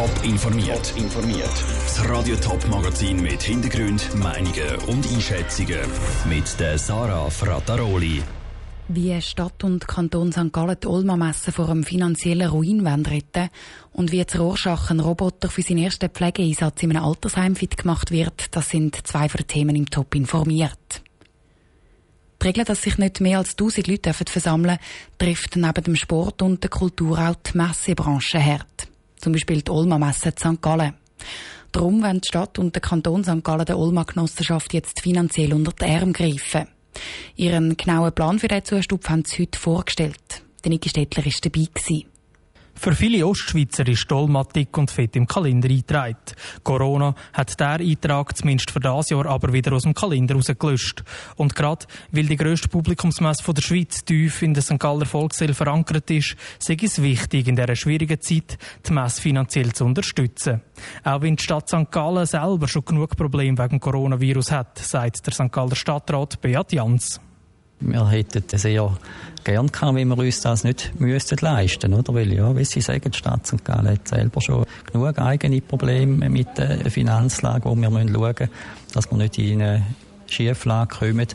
Top informiert. informiert. Das Radio Top Magazin mit Hintergrund, Meinungen und Einschätzungen mit der Sarah Frataroli. Wie Stadt und Kanton St. Gallen die Olma-Messe vor einem finanziellen Ruin retten und wie zu Rorschach ein Roboter für seinen ersten Pflegeeinsatz in einem Altersheim fit gemacht wird, das sind zwei von den Themen im Top informiert. Die Regel, dass sich nicht mehr als 1000 Leute versammeln dürfen, trifft neben dem Sport und der Kultur auch die Messebranche hart. Zum Beispiel die Olma-Messe St. Gallen. Darum wollen die Stadt und der Kanton St. Gallen der Olma-Genossenschaft jetzt finanziell unter die Arme greifen. Ihren genauen Plan für diesen Zustupf haben sie heute vorgestellt. Der Niki Stettler war dabei. Gewesen. Für viele Ostschweizer ist Dolma dick und fett im Kalender eingetragen. Corona hat der Eintrag zumindest für das Jahr aber wieder aus dem Kalender rausgelöscht. Und gerade weil die grösste Publikumsmesse der Schweiz tief in der St. Galler Volksseele verankert ist, sei es wichtig, in dieser schwierigen Zeit die Messe finanziell zu unterstützen. Auch wenn die Stadt St. Gallen selber schon genug Probleme wegen Coronavirus hat, sagt der St. Galler Stadtrat Beat Jans. Wir hätten es sehr gern gehabt, wenn wir uns das nicht müssten leisten oder? Weil, ja, wie Sie sagen, die Stadt St. Gallen hat selber schon genug eigene Probleme mit der Finanzlage, wo wir schauen müssen, dass wir nicht in eine Schieflage kommen.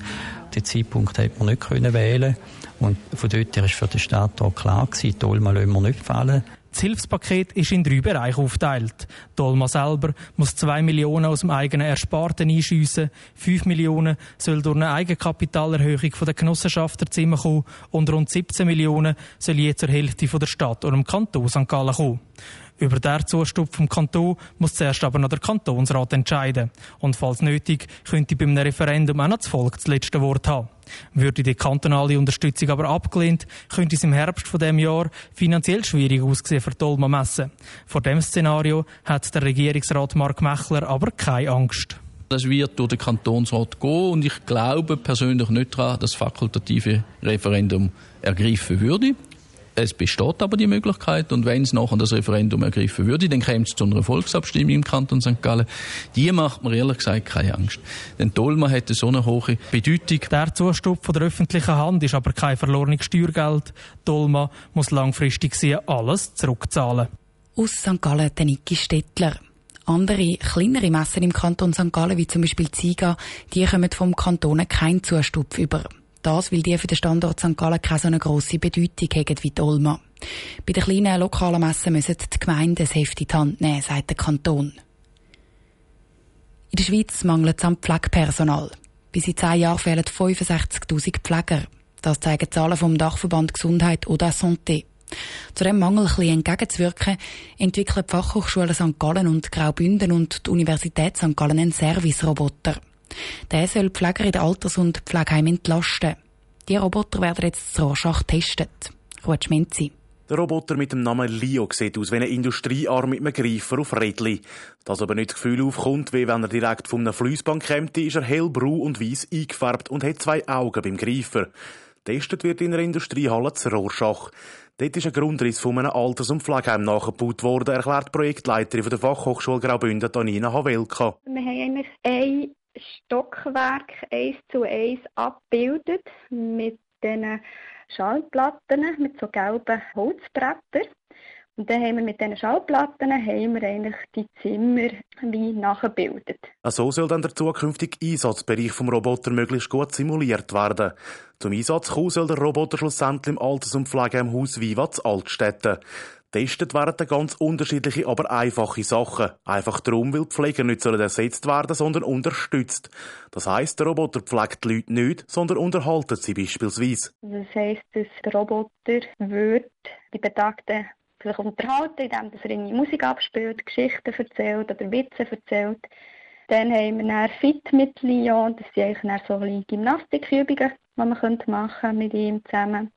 Den Zeitpunkt hätte man nicht wählen Und von dort her ist für die Stadt auch klar gewesen, die lassen wir nicht fallen. Das Hilfspaket ist in drei Bereiche aufgeteilt. Dolma selber muss 2 Millionen aus dem eigenen Ersparten einschiessen, 5 Millionen soll durch eine Eigenkapitalerhöhung der Genossenschaft Zimmer kommen und rund 17 Millionen soll je zur Hälfte von der Stadt oder dem Kanton St. Gallen kommen. Über den Zustupf vom Kanton muss zuerst aber noch der Kantonsrat entscheiden. Und falls nötig, könnte beim Referendum auch noch das Volk das letzte Wort haben. Würde die kantonale Unterstützung aber abgelehnt, könnte es im Herbst von dem Jahr finanziell schwierig aussehen für die Olma Messe. Vor dem Szenario hat der Regierungsrat Mark Mechler aber keine Angst. Das wird durch den Kantonsrat gehen und ich glaube persönlich nicht daran, dass das fakultative Referendum ergreifen würde. Es besteht aber die Möglichkeit, und wenn es nachher das Referendum ergriffen würde, dann käme es zu einer Volksabstimmung im Kanton St. Gallen. Die macht mir ehrlich gesagt keine Angst. Denn Dolma hätte so eine hohe Bedeutung. Der Zustupf von der öffentlichen Hand ist aber kein verlorenes Steuergeld. Dolma muss langfristig sehen, alles zurückzahlen. Aus St. Gallen der Niki Stettler. Andere, kleinere Messen im Kanton St. Gallen, wie zum Beispiel Ziga, die kommen vom Kanton keinen Zustupf über. Das, weil die für den Standort St. Gallen keine so eine grosse Bedeutung haben wie die Olma. Bei den kleinen lokalen Messen müssen die Gemeinden das in die Hand nehmen, sagt der Kanton. In der Schweiz mangelt es an Pflegepersonal. Bis in zehn Jahren fehlen 65.000 Pfleger. Das zeigen Zahlen vom Dachverband Gesundheit oder Santé. Zu dem Mangel ein entgegenzuwirken, entwickeln die Fachhochschule St. Gallen und Graubünden und die Universität St. Gallen einen Service-Roboter. Der soll Pfleger in den Alters- und Pflegeheimen entlasten. Die Roboter werden jetzt zu Rorschach getestet. Ruhe Schmenzi. Der Roboter mit dem Namen Lio sieht aus wie ein Industriearm mit einem Greifer auf Rädli. Dass aber nicht das Gefühl aufkommt, wie wenn er direkt von einer Flussbank käme, ist er hellbrau und weiß eingefärbt und hat zwei Augen beim Greifer. Testet wird in einer Industriehalle zu Rorschach. Dort ist ein Grundriss von einem Alters- und Pflegeheim nachgebaut worden, erklärt die Projektleiterin der Fachhochschule Graubünden, Tanina Havelka. Wir haben eigentlich ein Stockwerk eins zu eins abbildet mit diesen Schallplatten, mit so gelben Holzbrettern. Und dann haben wir mit diesen Schallplatten haben wir eigentlich die Zimmer wie nachgebildet. So soll dann der zukünftige Einsatzbereich vom Roboter möglichst gut simuliert werden. Zum Einsatz kommen soll der Roboter schlussendlich im Alters- und Pflegeheimhaus Viva zu Altstädten. Testet werden ganz unterschiedliche, aber einfache Sachen. Einfach darum, weil die Pfleger nicht ersetzt werden, sondern unterstützt. Das heisst, der Roboter pflegt die Leute nicht, sondern unterhaltet sie beispielsweise. Das heisst, dass der Roboter wird die Betagten sich unterhalten, indem er ihre Musik abspielt, Geschichten erzählt oder Witze erzählt. Dann haben wir Fit mit Leon, das sind eigentlich so Gymnastikübungen, die man machen mit ihm zusammen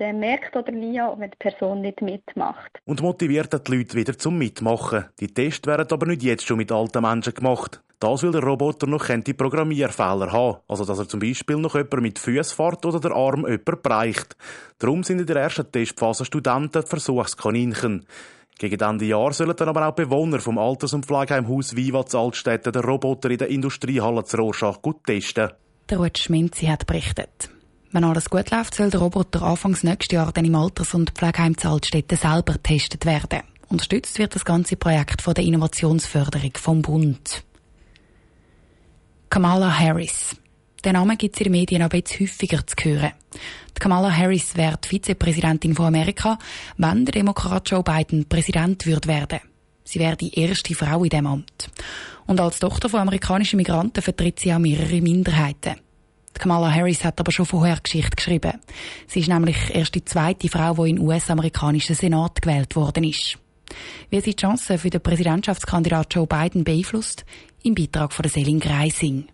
dann merkt oder Lia, wenn die Person nicht mitmacht. Und motiviert die Leute wieder zum Mitmachen. Die Tests werden aber nicht jetzt schon mit alten Menschen gemacht. Das will der Roboter noch die Programmierfehler haben. Also, dass er zum Beispiel noch jemand mit Füßen fährt oder der Arm jemand bereicht. Darum sind in der ersten Testphase Studenten Versuchskaninchen. Gegen Ende Jahr sollen dann aber auch Bewohner vom Alters- und Pflegeheimhaus Viva zu Altstädten den Roboter in der Industriehalle zu Rorschach gut testen. Der Ruth Schminzi hat berichtet. Wenn alles gut läuft, soll der Roboter anfangs nächstes Jahr dann im Alters- und Pflegeheim zu Altstädten selber getestet werden. Unterstützt wird das ganze Projekt von der Innovationsförderung vom Bund. Kamala Harris. Der Name gibt es in den Medien aber jetzt häufiger zu hören. Die Kamala Harris wäre die Vizepräsidentin von Amerika, wenn der Demokrat Joe Biden Präsident wird werden. Sie wäre die erste Frau in dem Amt. Und als Tochter von amerikanischen Migranten vertritt sie auch mehrere Minderheiten. Kamala Harris hat aber schon vorher Geschichte geschrieben. Sie ist nämlich erst die zweite Frau, die in den US-amerikanischen Senat gewählt worden ist. Wie sie die Chancen für den Präsidentschaftskandidat Joe Biden beeinflusst, im Beitrag von Selin Greising.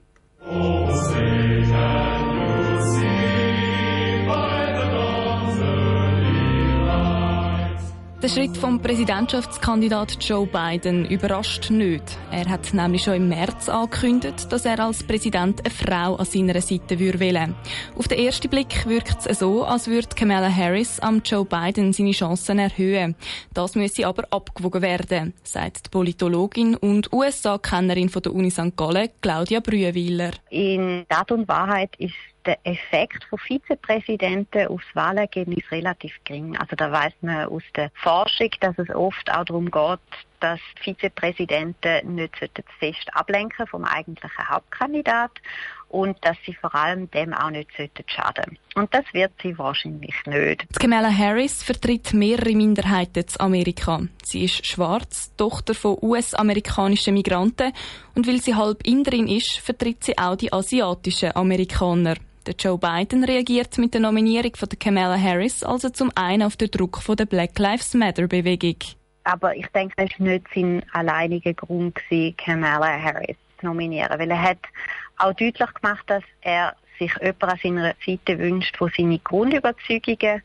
Der Schritt vom Präsidentschaftskandidat Joe Biden überrascht nicht. Er hat nämlich schon im März angekündigt, dass er als Präsident eine Frau an seiner Seite wählen Auf den ersten Blick wirkt es so, als würde Kamala Harris am Joe Biden seine Chancen erhöhen. Das müsse aber abgewogen werden, sagt die Politologin und USA-Kennerin der Uni St. Gallen, Claudia Brühweiler. In Tat und Wahrheit ist der Effekt von Vizepräsidenten aufs Wahlergebnis relativ gering. Also da weiß man aus der Forschung, dass es oft auch darum geht, dass Vizepräsidenten nicht fest ablenken vom eigentlichen Hauptkandidat und dass sie vor allem dem auch nicht schaden Und das wird sie wahrscheinlich nicht. Die Kamala Harris vertritt mehrere Minderheiten in Amerika. Sie ist schwarz, Tochter von US-amerikanischen Migranten und weil sie halb Inderin ist, vertritt sie auch die asiatischen Amerikaner. Der Joe Biden reagiert mit der Nominierung von der Kamala Harris also zum einen auf den Druck von der Black Lives Matter Bewegung. Aber ich denke, das war nicht sein alleiniger Grund, Kamala Harris zu nominieren, weil er hat auch deutlich gemacht, dass er sich jemanden an seiner Seite wünscht, der seine Grundüberzeugungen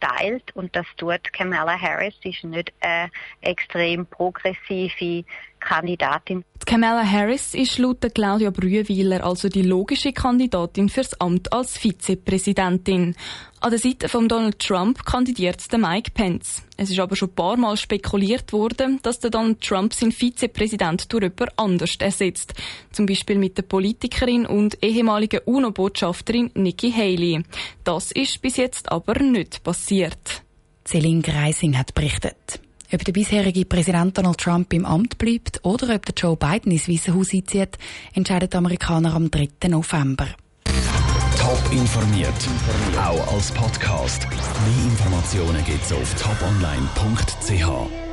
teilt und das tut Kamala Harris. Sie ist nicht eine extrem progressive Kandidatin. Kamala Harris ist laut Claudia Brühweiler also die logische Kandidatin fürs Amt als Vizepräsidentin. An der Seite von Donald Trump kandidiert der Mike Pence. Es ist aber schon ein paar Mal spekuliert worden, dass der Donald Trump seinen Vizepräsident durch jemand anders ersetzt. Zum Beispiel mit der Politikerin und ehemaligen UNO-Botschafterin Nikki Haley. Das ist bis jetzt aber nicht passiert. Celine Greising hat berichtet. Ob der bisherige Präsident Donald Trump im Amt bleibt oder ob der Joe Biden ins Weiße Haus einzieht, entscheiden die Amerikaner am 3. November. Top informiert, auch als Podcast. Mehr Informationen gibt's auf toponline.ch.